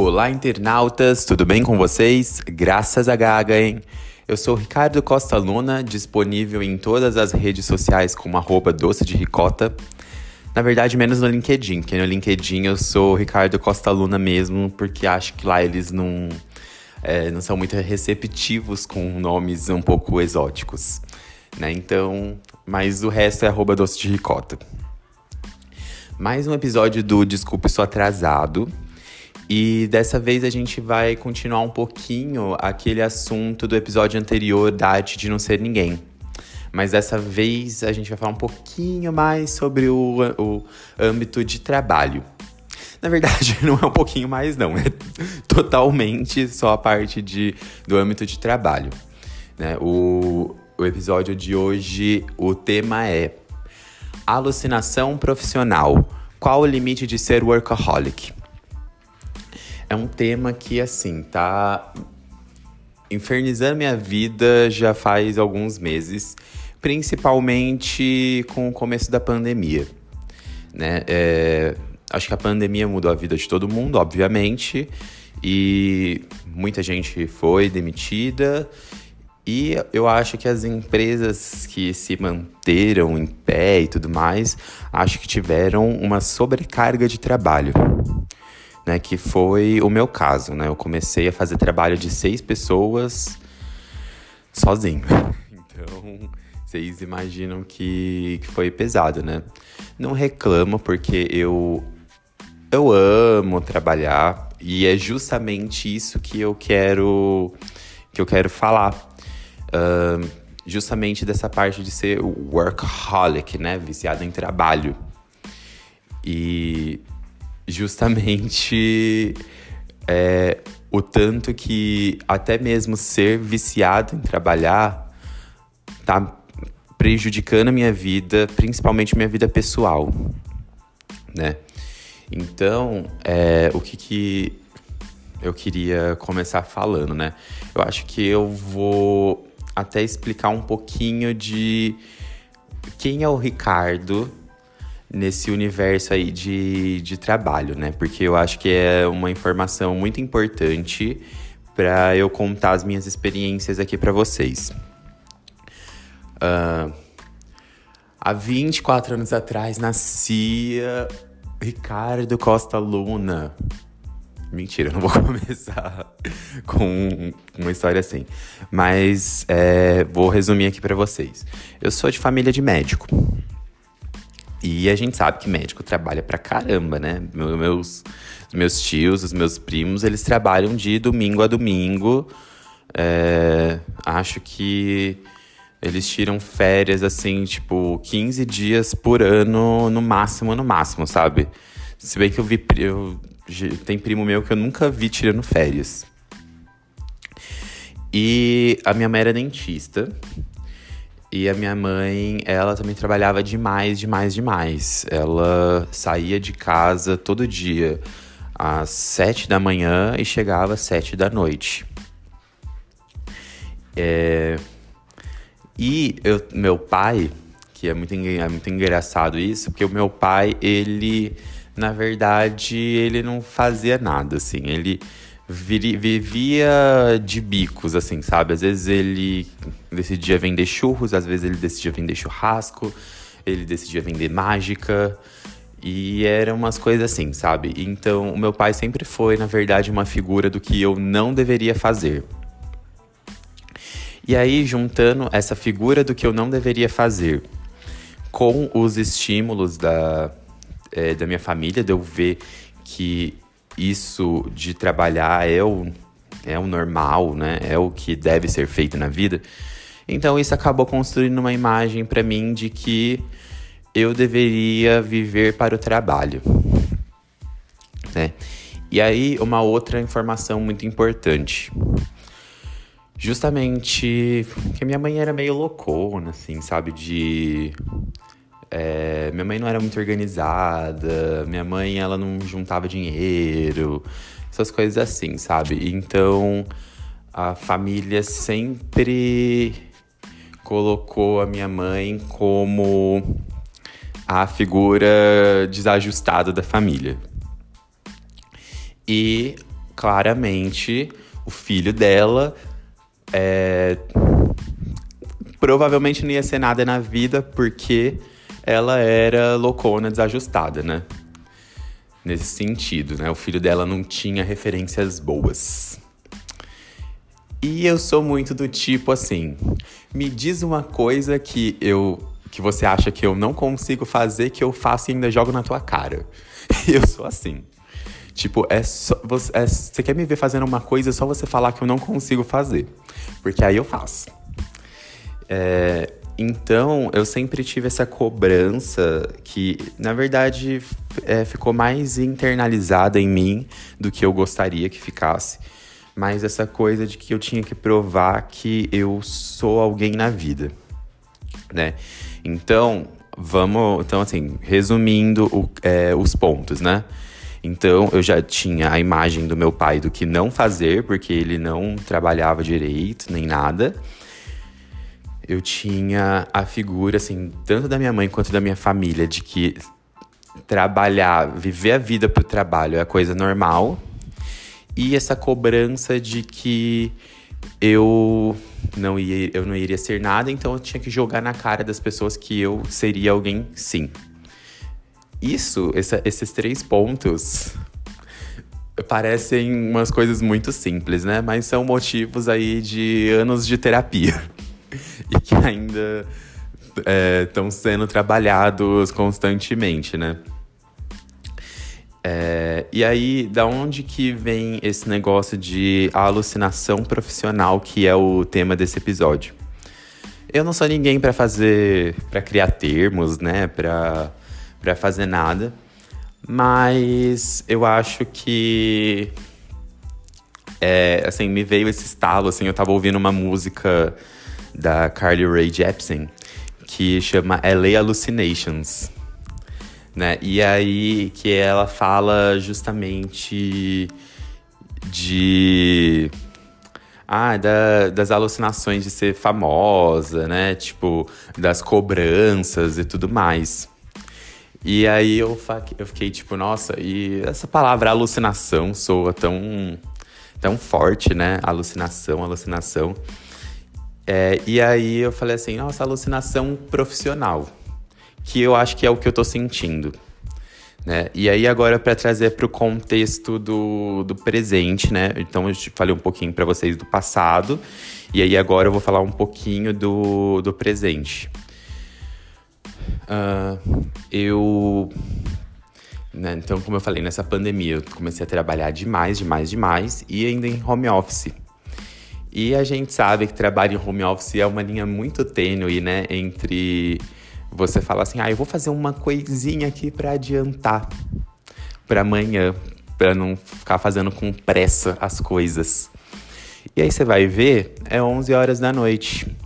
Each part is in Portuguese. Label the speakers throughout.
Speaker 1: Olá, internautas, tudo bem com vocês? Graças a Gaga, hein? Eu sou Ricardo Costa Luna, disponível em todas as redes sociais como arroba doce de ricota. Na verdade, menos no LinkedIn, porque no LinkedIn eu sou Ricardo Costa Luna mesmo, porque acho que lá eles não, é, não são muito receptivos com nomes um pouco exóticos. Né? Então, mas o resto é arroba doce de ricota. Mais um episódio do Desculpe Sou Atrasado, e dessa vez a gente vai continuar um pouquinho aquele assunto do episódio anterior da arte de não ser ninguém. Mas dessa vez a gente vai falar um pouquinho mais sobre o, o âmbito de trabalho. Na verdade, não é um pouquinho mais, não. É totalmente só a parte de, do âmbito de trabalho. Né? O, o episódio de hoje, o tema é alucinação profissional. Qual o limite de ser workaholic? É um tema que, assim, tá infernizando minha vida já faz alguns meses, principalmente com o começo da pandemia. Né? É, acho que a pandemia mudou a vida de todo mundo, obviamente, e muita gente foi demitida. E eu acho que as empresas que se manteram em pé e tudo mais, acho que tiveram uma sobrecarga de trabalho né? Que foi o meu caso, né? Eu comecei a fazer trabalho de seis pessoas sozinho. Então, vocês imaginam que, que foi pesado, né? Não reclamo, porque eu, eu amo trabalhar e é justamente isso que eu quero, que eu quero falar. Uh, justamente dessa parte de ser workaholic, né? Viciado em trabalho. E justamente é, o tanto que até mesmo ser viciado em trabalhar tá prejudicando a minha vida, principalmente minha vida pessoal, né? Então, é, o que, que eu queria começar falando, né? Eu acho que eu vou até explicar um pouquinho de quem é o Ricardo nesse universo aí de, de trabalho, né? Porque eu acho que é uma informação muito importante para eu contar as minhas experiências aqui para vocês. Uh, há 24 anos atrás nascia Ricardo Costa Luna. Mentira, eu não vou começar com uma história assim. Mas é, vou resumir aqui para vocês. Eu sou de família de médico. E a gente sabe que médico trabalha pra caramba, né? Meus, meus tios, os meus primos, eles trabalham de domingo a domingo. É, acho que eles tiram férias, assim, tipo, 15 dias por ano, no máximo, no máximo, sabe? Se bem que eu vi. Eu, tem primo meu que eu nunca vi tirando férias. E a minha mãe era dentista. E a minha mãe, ela também trabalhava demais, demais, demais. Ela saía de casa todo dia às sete da manhã e chegava às sete da noite. É... E eu, meu pai, que é muito, é muito engraçado isso, porque o meu pai, ele, na verdade, ele não fazia nada, assim. Ele vivia de bicos, assim, sabe? Às vezes ele decidia vender churros, às vezes ele decidia vender churrasco, ele decidia vender mágica. E eram umas coisas assim, sabe? Então, o meu pai sempre foi, na verdade, uma figura do que eu não deveria fazer. E aí, juntando essa figura do que eu não deveria fazer com os estímulos da, é, da minha família, de eu ver que isso de trabalhar é o, é o normal, né? É o que deve ser feito na vida. Então isso acabou construindo uma imagem para mim de que eu deveria viver para o trabalho, né? E aí uma outra informação muito importante. Justamente que minha mãe era meio loucona, assim, sabe? De é, minha mãe não era muito organizada, minha mãe ela não juntava dinheiro, essas coisas assim, sabe? Então a família sempre colocou a minha mãe como a figura desajustada da família. E claramente o filho dela é, provavelmente não ia ser nada na vida porque ela era loucona, desajustada, né? Nesse sentido, né? O filho dela não tinha referências boas. E eu sou muito do tipo assim, me diz uma coisa que eu que você acha que eu não consigo fazer, que eu faço e ainda jogo na tua cara. Eu sou assim. Tipo, é só, você, é, você quer me ver fazendo uma coisa, é só você falar que eu não consigo fazer. Porque aí eu faço. É, então, eu sempre tive essa cobrança que, na verdade, é, ficou mais internalizada em mim do que eu gostaria que ficasse. Mas essa coisa de que eu tinha que provar que eu sou alguém na vida, né? Então, vamos. Então, assim, resumindo o, é, os pontos, né? Então, eu já tinha a imagem do meu pai do que não fazer, porque ele não trabalhava direito nem nada eu tinha a figura, assim, tanto da minha mãe quanto da minha família, de que trabalhar, viver a vida pro trabalho é coisa normal. E essa cobrança de que eu não, ia, eu não iria ser nada, então eu tinha que jogar na cara das pessoas que eu seria alguém sim. Isso, essa, esses três pontos parecem umas coisas muito simples, né? Mas são motivos aí de anos de terapia. e que ainda estão é, sendo trabalhados constantemente, né? É, e aí, da onde que vem esse negócio de alucinação profissional, que é o tema desse episódio? Eu não sou ninguém para fazer, para criar termos, né, para para fazer nada, mas eu acho que é, assim, me veio esse estalo, assim, eu tava ouvindo uma música da Carly Rae Jepsen, que chama LA Hallucinations. Né? E aí que ela fala justamente de ah, da, das alucinações de ser famosa, né? Tipo, das cobranças e tudo mais. E aí eu, eu fiquei tipo, nossa, e essa palavra alucinação soa tão, tão forte, né? Alucinação, alucinação. É, e aí eu falei assim, nossa, alucinação profissional, que eu acho que é o que eu tô sentindo. Né? E aí agora para trazer para o contexto do, do presente, né? Então eu falei um pouquinho para vocês do passado e aí agora eu vou falar um pouquinho do, do presente. Uh, eu, né, então como eu falei nessa pandemia eu comecei a trabalhar demais, demais, demais e ainda em home office. E a gente sabe que trabalho em home office é uma linha muito tênue, né? Entre você falar assim, ah, eu vou fazer uma coisinha aqui para adiantar para amanhã, para não ficar fazendo com pressa as coisas. E aí você vai ver, é 11 horas da noite.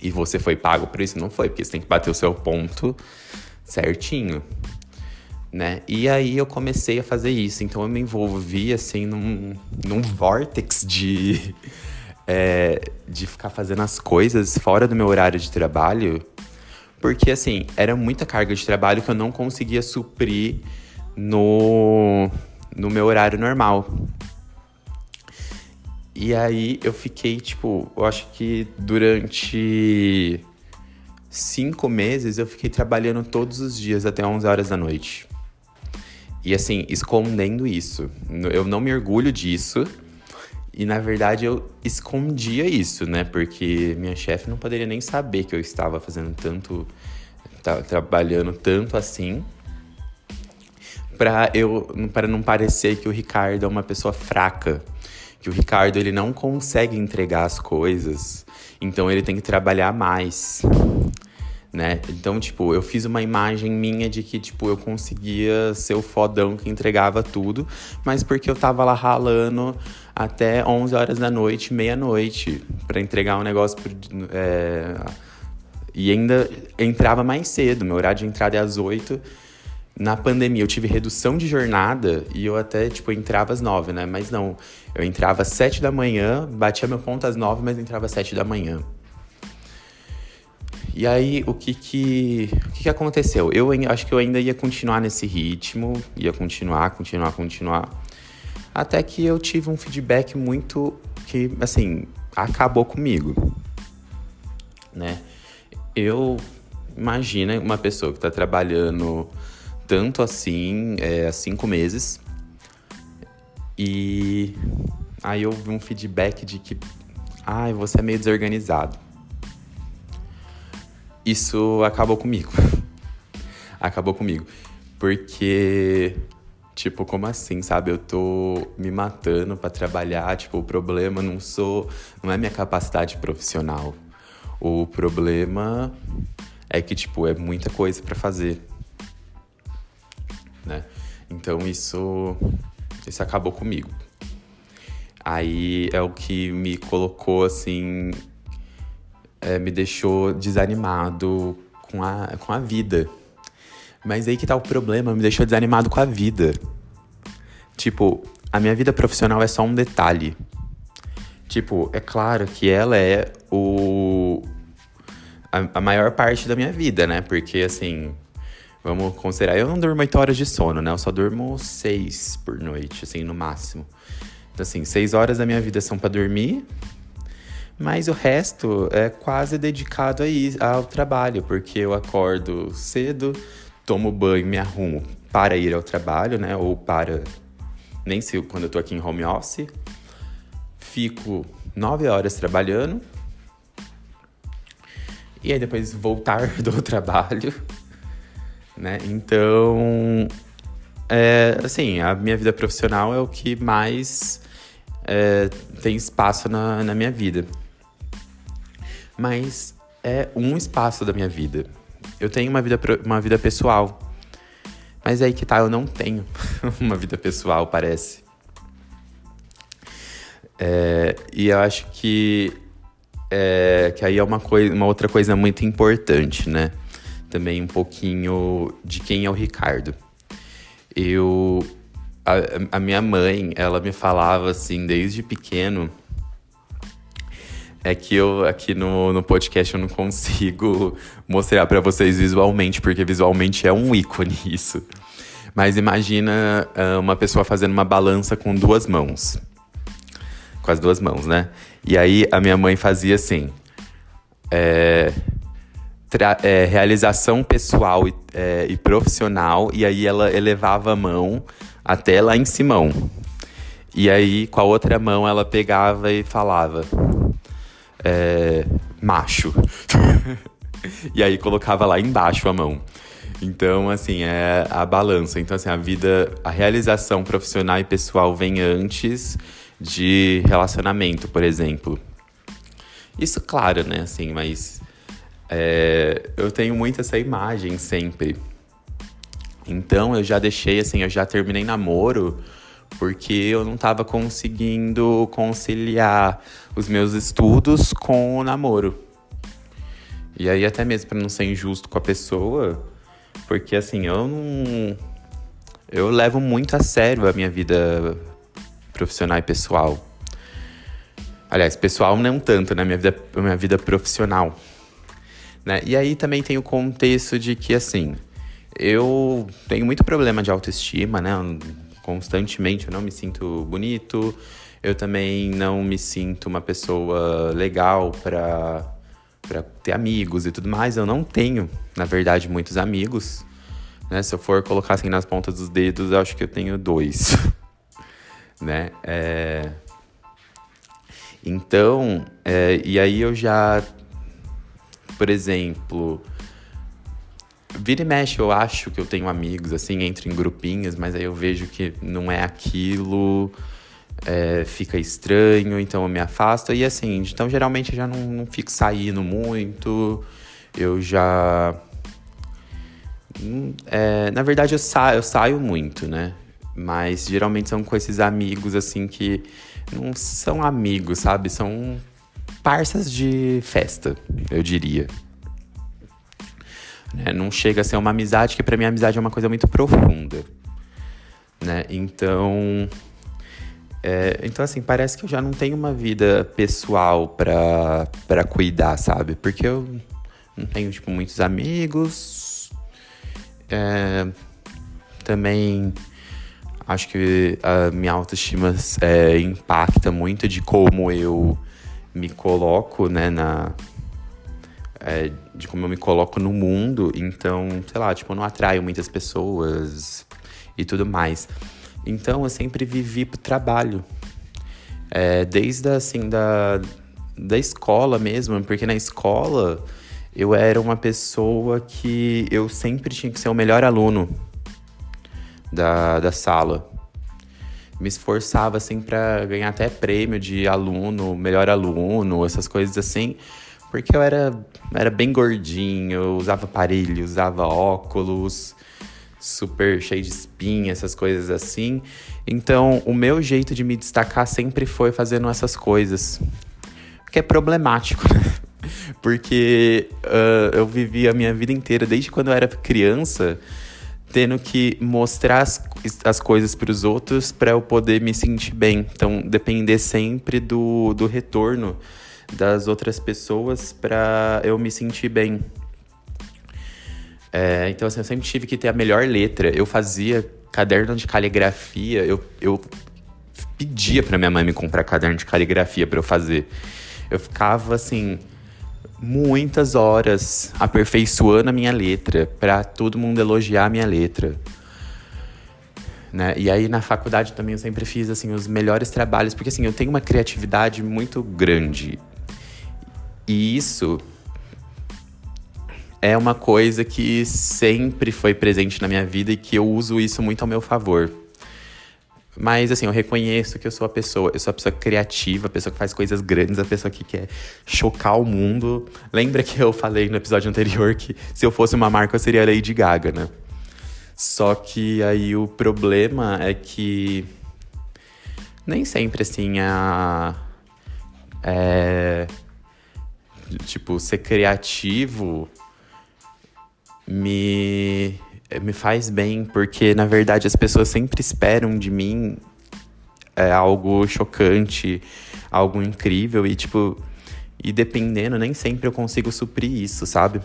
Speaker 1: E você foi pago por isso? Não foi, porque você tem que bater o seu ponto certinho né? E aí eu comecei a fazer isso. Então eu me envolvi, assim, num, num vortex de, é, de ficar fazendo as coisas fora do meu horário de trabalho. Porque, assim, era muita carga de trabalho que eu não conseguia suprir no, no meu horário normal. E aí eu fiquei, tipo, eu acho que durante cinco meses eu fiquei trabalhando todos os dias até 11 horas da noite. E assim, escondendo isso. Eu não me orgulho disso. E na verdade eu escondia isso, né? Porque minha chefe não poderia nem saber que eu estava fazendo tanto. trabalhando tanto assim. Pra, eu, para não parecer que o Ricardo é uma pessoa fraca. Que o Ricardo ele não consegue entregar as coisas. Então ele tem que trabalhar mais né? Então, tipo, eu fiz uma imagem minha de que, tipo, eu conseguia ser o fodão que entregava tudo, mas porque eu tava lá ralando até 11 horas da noite, meia-noite, para entregar um negócio. É... E ainda entrava mais cedo, meu horário de entrada é às 8. Na pandemia eu tive redução de jornada e eu até, tipo, entrava às 9, né? Mas não, eu entrava às 7 da manhã, batia meu ponto às 9, mas entrava às 7 da manhã. E aí, o que que, o que, que aconteceu? Eu acho que eu ainda ia continuar nesse ritmo, ia continuar, continuar, continuar. Até que eu tive um feedback muito que, assim, acabou comigo, né? Eu imagina uma pessoa que está trabalhando tanto assim é, há cinco meses e aí eu vi um feedback de que, ai, você é meio desorganizado. Isso acabou comigo. acabou comigo. Porque, tipo, como assim, sabe? Eu tô me matando para trabalhar, tipo, o problema não sou, não é minha capacidade profissional. O problema é que, tipo, é muita coisa para fazer. Né? Então isso isso acabou comigo. Aí é o que me colocou assim, é, me deixou desanimado com a, com a vida. Mas aí que tá o problema, me deixou desanimado com a vida. Tipo, a minha vida profissional é só um detalhe. Tipo, é claro que ela é o. A, a maior parte da minha vida, né? Porque assim, vamos considerar. Eu não durmo 8 horas de sono, né? Eu só durmo 6 por noite, assim, no máximo. Então, assim, 6 horas da minha vida são para dormir. Mas o resto é quase dedicado aí ao trabalho, porque eu acordo cedo, tomo banho, me arrumo para ir ao trabalho, né? Ou para. Nem sei quando eu tô aqui em home office. Fico nove horas trabalhando. E aí depois voltar do trabalho, né? Então, é, assim, a minha vida profissional é o que mais é, tem espaço na, na minha vida. Mas é um espaço da minha vida. Eu tenho uma vida, uma vida pessoal. Mas é aí que tá, eu não tenho uma vida pessoal, parece. É, e eu acho que, é, que aí é uma, coisa, uma outra coisa muito importante, né? Também um pouquinho de quem é o Ricardo. Eu. A, a minha mãe, ela me falava assim, desde pequeno é que eu aqui no, no podcast eu não consigo mostrar para vocês visualmente, porque visualmente é um ícone isso. Mas imagina uh, uma pessoa fazendo uma balança com duas mãos. Com as duas mãos, né? E aí a minha mãe fazia assim. É, é, realização pessoal e, é, e profissional, e aí ela elevava a mão até lá em Simão. E aí, com a outra mão, ela pegava e falava: é, macho. e aí colocava lá embaixo a mão. Então, assim, é a balança. Então, assim, a vida, a realização profissional e pessoal vem antes de relacionamento, por exemplo. Isso, claro, né? Assim, mas é, eu tenho muito essa imagem sempre. Então, eu já deixei, assim, eu já terminei namoro porque eu não estava conseguindo conciliar os meus estudos com o namoro. E aí até mesmo para não ser injusto com a pessoa, porque assim, eu não eu levo muito a sério a minha vida profissional e pessoal. Aliás, pessoal não tanto, né? Minha vida, minha vida profissional. Né? E aí também tem o contexto de que, assim, eu tenho muito problema de autoestima, né? Constantemente, eu não me sinto bonito, eu também não me sinto uma pessoa legal para para ter amigos e tudo mais. Eu não tenho, na verdade, muitos amigos. Né? Se eu for colocar assim nas pontas dos dedos, eu acho que eu tenho dois. né? É... Então, é... e aí eu já, por exemplo, Vira e mexe, eu acho que eu tenho amigos, assim, entro em grupinhos, mas aí eu vejo que não é aquilo, é, fica estranho, então eu me afasto. E assim, então geralmente eu já não, não fico saindo muito, eu já. Hum, é, na verdade, eu, sa eu saio muito, né? Mas geralmente são com esses amigos, assim, que não são amigos, sabe? São parças de festa, eu diria. Né? Não chega a ser uma amizade, que para mim a amizade é uma coisa muito profunda. Né? Então. É, então, assim, parece que eu já não tenho uma vida pessoal pra, pra cuidar, sabe? Porque eu não tenho, tipo, muitos amigos. É, também Acho que a minha autoestima é, impacta muito de como eu me coloco, né, na... É, de como eu me coloco no mundo. Então, sei lá, tipo, eu não atraio muitas pessoas e tudo mais. Então, eu sempre vivi pro trabalho. É, desde, assim, da, da escola mesmo. Porque na escola, eu era uma pessoa que eu sempre tinha que ser o melhor aluno da, da sala. Me esforçava, assim, para ganhar até prêmio de aluno, melhor aluno, essas coisas assim. Porque eu era, era bem gordinho, usava aparelho, usava óculos, super cheio de espinha, essas coisas assim. Então, o meu jeito de me destacar sempre foi fazendo essas coisas. Que é problemático, né? Porque uh, eu vivi a minha vida inteira, desde quando eu era criança, tendo que mostrar as, as coisas para os outros para eu poder me sentir bem. Então, depender sempre do, do retorno das outras pessoas para eu me sentir bem. É, então, assim, eu sempre tive que ter a melhor letra. Eu fazia caderno de caligrafia, eu, eu pedia para minha mãe me comprar caderno de caligrafia para eu fazer. Eu ficava assim muitas horas aperfeiçoando a minha letra para todo mundo elogiar a minha letra. Né? E aí na faculdade também eu sempre fiz assim os melhores trabalhos, porque assim, eu tenho uma criatividade muito grande. E isso é uma coisa que sempre foi presente na minha vida e que eu uso isso muito ao meu favor. Mas, assim, eu reconheço que eu sou a pessoa. Eu sou a pessoa criativa, a pessoa que faz coisas grandes, a pessoa que quer chocar o mundo. Lembra que eu falei no episódio anterior que se eu fosse uma marca, eu seria a Lady Gaga, né? Só que aí o problema é que nem sempre, assim, a. É. Tipo, ser criativo me me faz bem, porque na verdade as pessoas sempre esperam de mim é, algo chocante, algo incrível e tipo, e dependendo, nem sempre eu consigo suprir isso, sabe?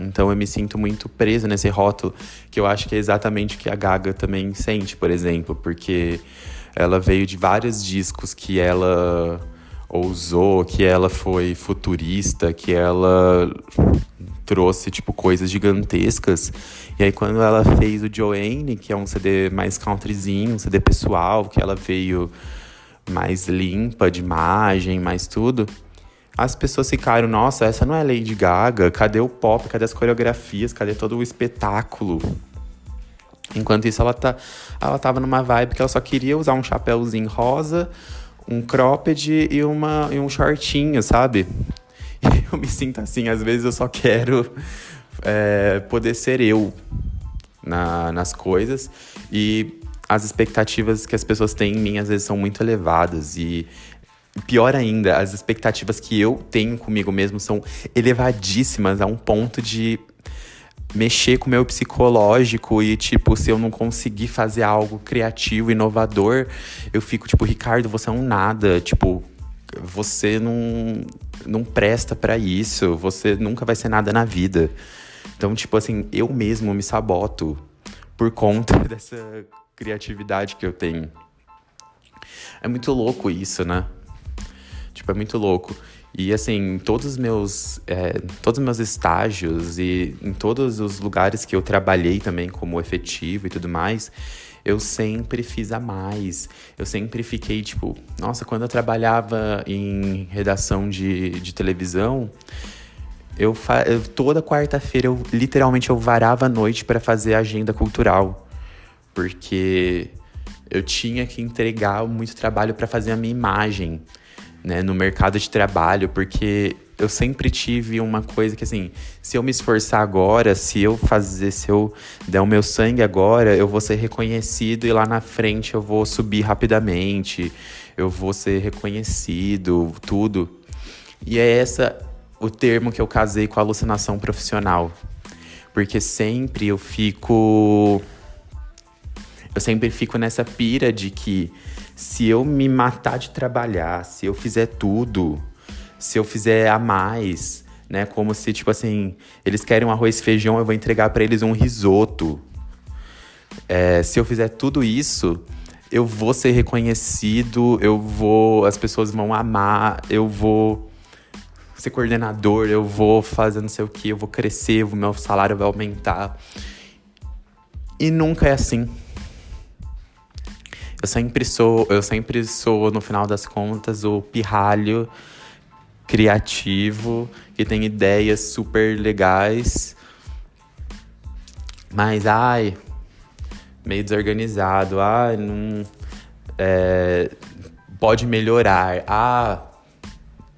Speaker 1: Então eu me sinto muito preso nesse rótulo, que eu acho que é exatamente o que a Gaga também sente, por exemplo, porque ela veio de vários discos que ela ousou, que ela foi futurista, que ela trouxe, tipo, coisas gigantescas. E aí, quando ela fez o Joanne, que é um CD mais countryzinho, um CD pessoal, que ela veio mais limpa de imagem, mais tudo, as pessoas ficaram, nossa, essa não é Lady Gaga, cadê o pop, cadê as coreografias, cadê todo o espetáculo? Enquanto isso, ela, tá, ela tava numa vibe que ela só queria usar um chapéuzinho rosa, um cropped e, uma, e um shortinho, sabe? eu me sinto assim, às vezes eu só quero é, poder ser eu na, nas coisas e as expectativas que as pessoas têm em mim às vezes são muito elevadas e pior ainda, as expectativas que eu tenho comigo mesmo são elevadíssimas a um ponto de mexer com o meu psicológico e, tipo, se eu não conseguir fazer algo criativo, inovador, eu fico, tipo, Ricardo, você é um nada, tipo, você não, não presta para isso, você nunca vai ser nada na vida. Então, tipo assim, eu mesmo me saboto por conta dessa criatividade que eu tenho. É muito louco isso, né? Tipo, é muito louco. E assim, todos os meus, é, todos os meus estágios e em todos os lugares que eu trabalhei também como efetivo e tudo mais, eu sempre fiz a mais. Eu sempre fiquei, tipo, nossa, quando eu trabalhava em redação de, de televisão, eu, eu toda quarta-feira eu literalmente eu varava a noite para fazer agenda cultural. Porque eu tinha que entregar muito trabalho para fazer a minha imagem, né, no mercado de trabalho, porque eu sempre tive uma coisa que assim, se eu me esforçar agora, se eu fazer, se eu der o meu sangue agora, eu vou ser reconhecido e lá na frente eu vou subir rapidamente, eu vou ser reconhecido, tudo. E é essa o termo que eu casei com a alucinação profissional. Porque sempre eu fico eu sempre fico nessa pira de que se eu me matar de trabalhar, se eu fizer tudo, se eu fizer a mais, né? Como se, tipo assim, eles querem um arroz e feijão, eu vou entregar para eles um risoto. É, se eu fizer tudo isso, eu vou ser reconhecido, eu vou, as pessoas vão amar, eu vou ser coordenador, eu vou fazer não sei o que, eu vou crescer, o meu salário vai aumentar. E nunca é assim. Eu sempre sou, eu sempre sou, no final das contas, o pirralho criativo que tem ideias super legais. Mas, ai, meio desorganizado. Ai, não. É, pode melhorar. Ah,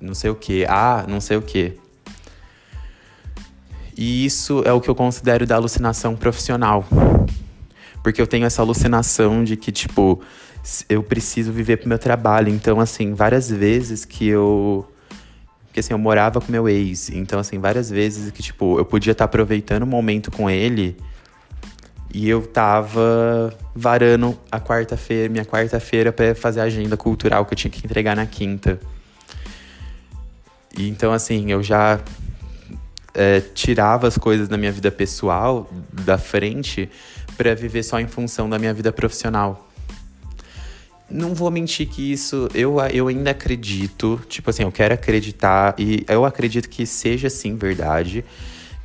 Speaker 1: não sei o que. Ah, não sei o que. E isso é o que eu considero da alucinação profissional. Porque eu tenho essa alucinação de que, tipo, eu preciso viver pro meu trabalho. Então, assim, várias vezes que eu. Porque assim, eu morava com meu ex. Então, assim, várias vezes que, tipo, eu podia estar tá aproveitando o momento com ele. E eu tava varando a quarta-feira, minha quarta-feira, para fazer a agenda cultural que eu tinha que entregar na quinta. E então, assim, eu já é, tirava as coisas da minha vida pessoal da frente para viver só em função da minha vida profissional. Não vou mentir que isso eu, eu ainda acredito, tipo assim, eu quero acreditar e eu acredito que seja sim verdade,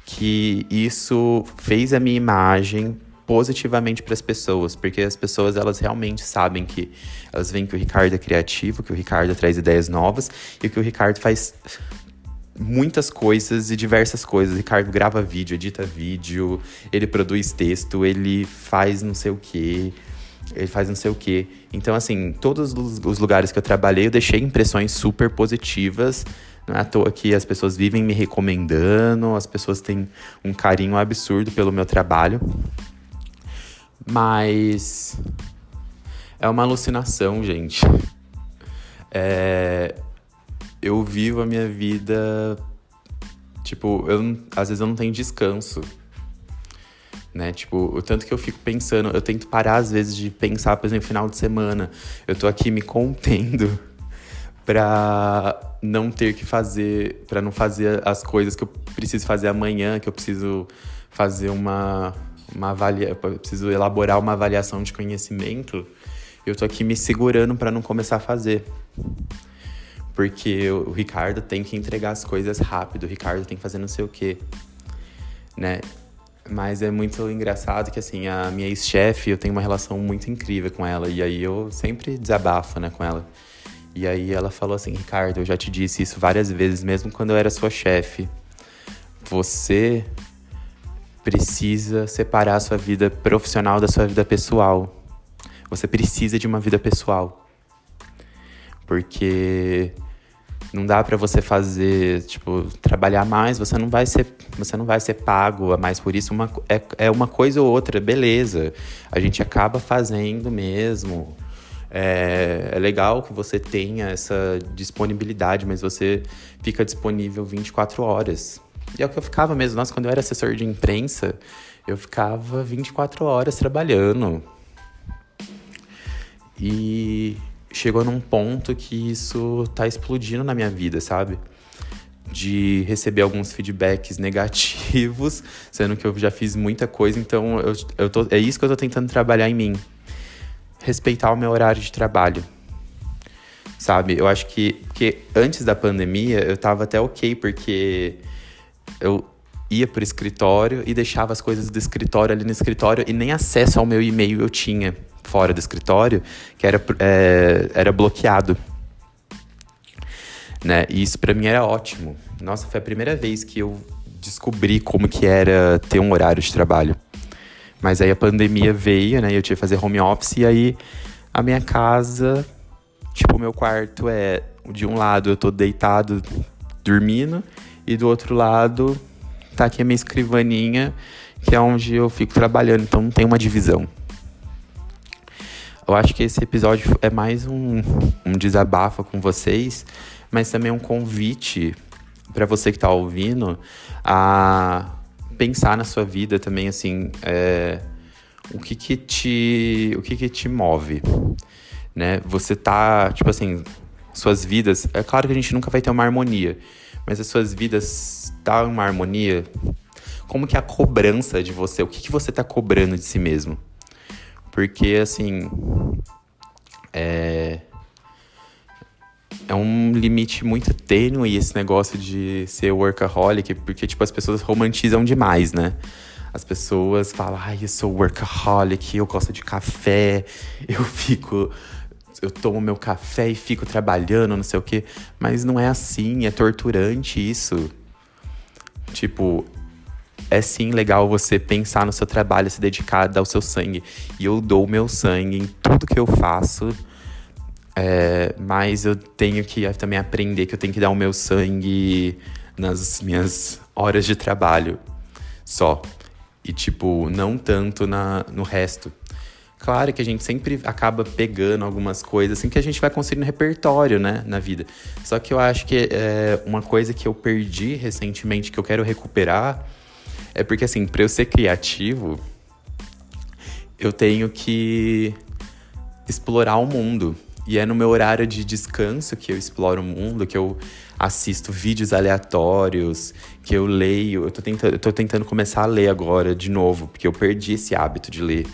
Speaker 1: que isso fez a minha imagem positivamente para as pessoas, porque as pessoas elas realmente sabem que elas veem que o Ricardo é criativo, que o Ricardo traz ideias novas e que o Ricardo faz muitas coisas e diversas coisas. Ricardo grava vídeo, edita vídeo, ele produz texto, ele faz não sei o que, ele faz não sei o que. Então, assim, todos os lugares que eu trabalhei, eu deixei impressões super positivas. Não é à toa que as pessoas vivem me recomendando, as pessoas têm um carinho absurdo pelo meu trabalho. Mas é uma alucinação, gente. É, eu vivo a minha vida. Tipo, eu, às vezes eu não tenho descanso. Né? Tipo, o tanto que eu fico pensando, eu tento parar às vezes de pensar, por exemplo, final de semana. Eu tô aqui me contendo pra não ter que fazer, para não fazer as coisas que eu preciso fazer amanhã, que eu preciso fazer uma, uma avalia, eu preciso elaborar uma avaliação de conhecimento. Eu tô aqui me segurando para não começar a fazer porque o Ricardo tem que entregar as coisas rápido, o Ricardo tem que fazer não sei o quê, né? Mas é muito engraçado que, assim, a minha ex-chefe, eu tenho uma relação muito incrível com ela, e aí eu sempre desabafo, né, com ela. E aí ela falou assim, Ricardo, eu já te disse isso várias vezes, mesmo quando eu era sua chefe. Você precisa separar a sua vida profissional da sua vida pessoal. Você precisa de uma vida pessoal. Porque não dá para você fazer, tipo, trabalhar mais, você não vai ser, você não vai ser pago a mais por isso. Uma, é, é uma coisa ou outra, beleza. A gente acaba fazendo mesmo. É, é legal que você tenha essa disponibilidade, mas você fica disponível 24 horas. E é o que eu ficava mesmo. Nossa, quando eu era assessor de imprensa, eu ficava 24 horas trabalhando. E chegou num ponto que isso tá explodindo na minha vida, sabe? De receber alguns feedbacks negativos, sendo que eu já fiz muita coisa, então eu, eu tô, é isso que eu tô tentando trabalhar em mim. Respeitar o meu horário de trabalho. Sabe? Eu acho que. Porque antes da pandemia eu tava até ok, porque eu ia pro escritório e deixava as coisas do escritório ali no escritório e nem acesso ao meu e-mail eu tinha fora do escritório que era, é, era bloqueado. Né? E isso para mim era ótimo. Nossa, foi a primeira vez que eu descobri como que era ter um horário de trabalho. Mas aí a pandemia veio, né? Eu tive que fazer home office e aí a minha casa, tipo, o meu quarto é de um lado eu tô deitado dormindo e do outro lado tá aqui a minha escrivaninha, que é onde eu fico trabalhando, então não tem uma divisão. Eu acho que esse episódio é mais um, um desabafo com vocês, mas também um convite para você que está ouvindo a pensar na sua vida também, assim, é, o que que te, o que que te move, né? Você tá, tipo assim, suas vidas, é claro que a gente nunca vai ter uma harmonia, mas as suas vidas tá uma harmonia? Como que é a cobrança de você? O que que você tá cobrando de si mesmo? Porque, assim, É, é um limite muito tênue esse negócio de ser workaholic, porque, tipo, as pessoas romantizam demais, né? As pessoas falam, ai, eu sou workaholic, eu gosto de café, eu fico. Eu tomo meu café e fico trabalhando, não sei o quê. Mas não é assim, é torturante isso. Tipo, é sim legal você pensar no seu trabalho, se dedicar, dar o seu sangue. E eu dou o meu sangue em tudo que eu faço. É, mas eu tenho que também aprender que eu tenho que dar o meu sangue nas minhas horas de trabalho só. E, tipo, não tanto na, no resto. Claro que a gente sempre acaba pegando algumas coisas assim que a gente vai conseguindo repertório, né, na vida. Só que eu acho que é uma coisa que eu perdi recentemente que eu quero recuperar é porque assim, para eu ser criativo, eu tenho que explorar o mundo. E é no meu horário de descanso que eu exploro o mundo, que eu assisto vídeos aleatórios, que eu leio. Eu tô tentando, eu tô tentando começar a ler agora de novo, porque eu perdi esse hábito de ler.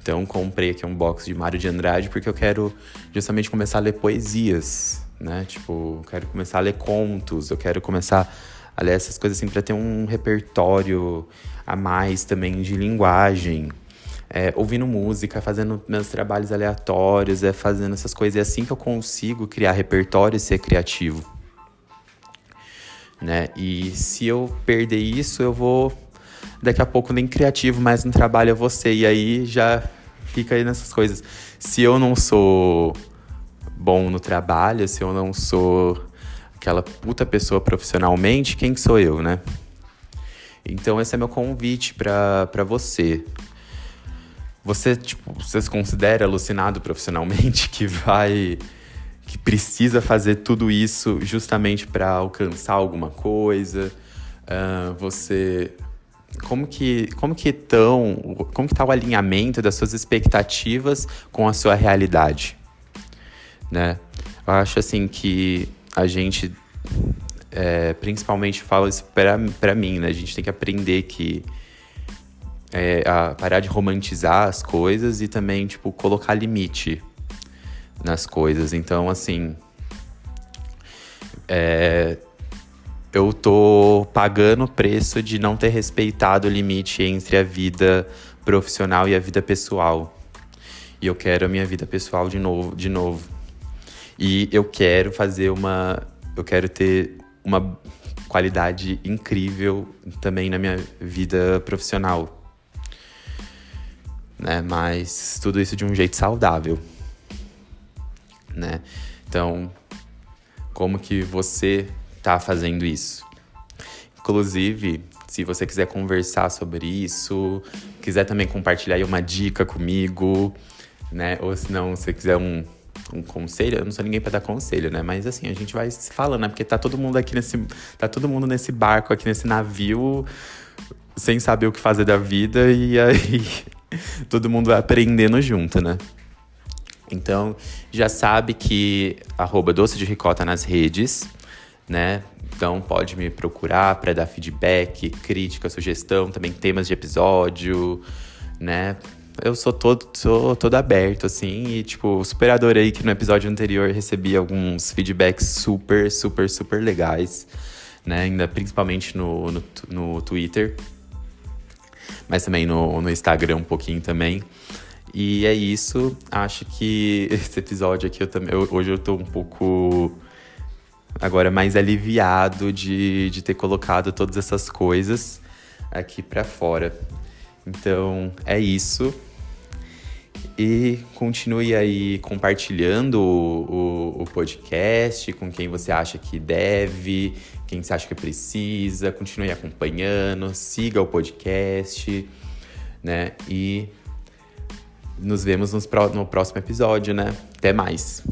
Speaker 1: Então comprei aqui um box de Mário de Andrade porque eu quero justamente começar a ler poesias, né? Tipo, eu quero começar a ler contos, eu quero começar a ler essas coisas assim para ter um repertório a mais também de linguagem é, ouvindo música, fazendo meus trabalhos aleatórios, é fazendo essas coisas. É assim que eu consigo criar repertório e ser criativo. Né? E se eu perder isso, eu vou daqui a pouco nem criativo, mas no trabalho vou ser. E aí já fica aí nessas coisas. Se eu não sou bom no trabalho, se eu não sou aquela puta pessoa profissionalmente, quem que sou eu, né? Então esse é meu convite para você. Você, tipo, você se considera alucinado profissionalmente que vai que precisa fazer tudo isso justamente para alcançar alguma coisa? Uh, você como que como que tão como que tá o alinhamento das suas expectativas com a sua realidade, né? Eu acho assim que a gente é, principalmente fala isso para mim, né? A gente tem que aprender que é, a parar de romantizar as coisas e também, tipo, colocar limite nas coisas. Então, assim. É, eu tô pagando o preço de não ter respeitado o limite entre a vida profissional e a vida pessoal. E eu quero a minha vida pessoal de novo, de novo. E eu quero fazer uma. Eu quero ter uma qualidade incrível também na minha vida profissional né? Mas tudo isso de um jeito saudável, né? Então, como que você tá fazendo isso? Inclusive, se você quiser conversar sobre isso, quiser também compartilhar uma dica comigo, né? Ou se não, se quiser um, um conselho, eu não sou ninguém para dar conselho, né? Mas assim, a gente vai se falando, né? Porque tá todo mundo aqui nesse. Tá todo mundo nesse barco, aqui nesse navio, sem saber o que fazer da vida, e aí todo mundo vai aprendendo junto, né? Então, já sabe que arroba doce de ricota nas redes, né? Então pode me procurar para dar feedback, crítica, sugestão, também temas de episódio, né? Eu sou todo, sou todo aberto, assim, e tipo, super adorei que no episódio anterior recebi alguns feedbacks super, super, super legais, né? Ainda principalmente no, no, no Twitter mas também no, no Instagram um pouquinho também. E é isso. Acho que esse episódio aqui eu também. Eu, hoje eu tô um pouco agora mais aliviado de, de ter colocado todas essas coisas aqui para fora. Então é isso. E continue aí compartilhando o, o, o, podcast com quem você acha que deve, quem você acha que precisa. Continue acompanhando, siga o podcast, né? E nos vemos nos, no próximo episódio, né? Até mais!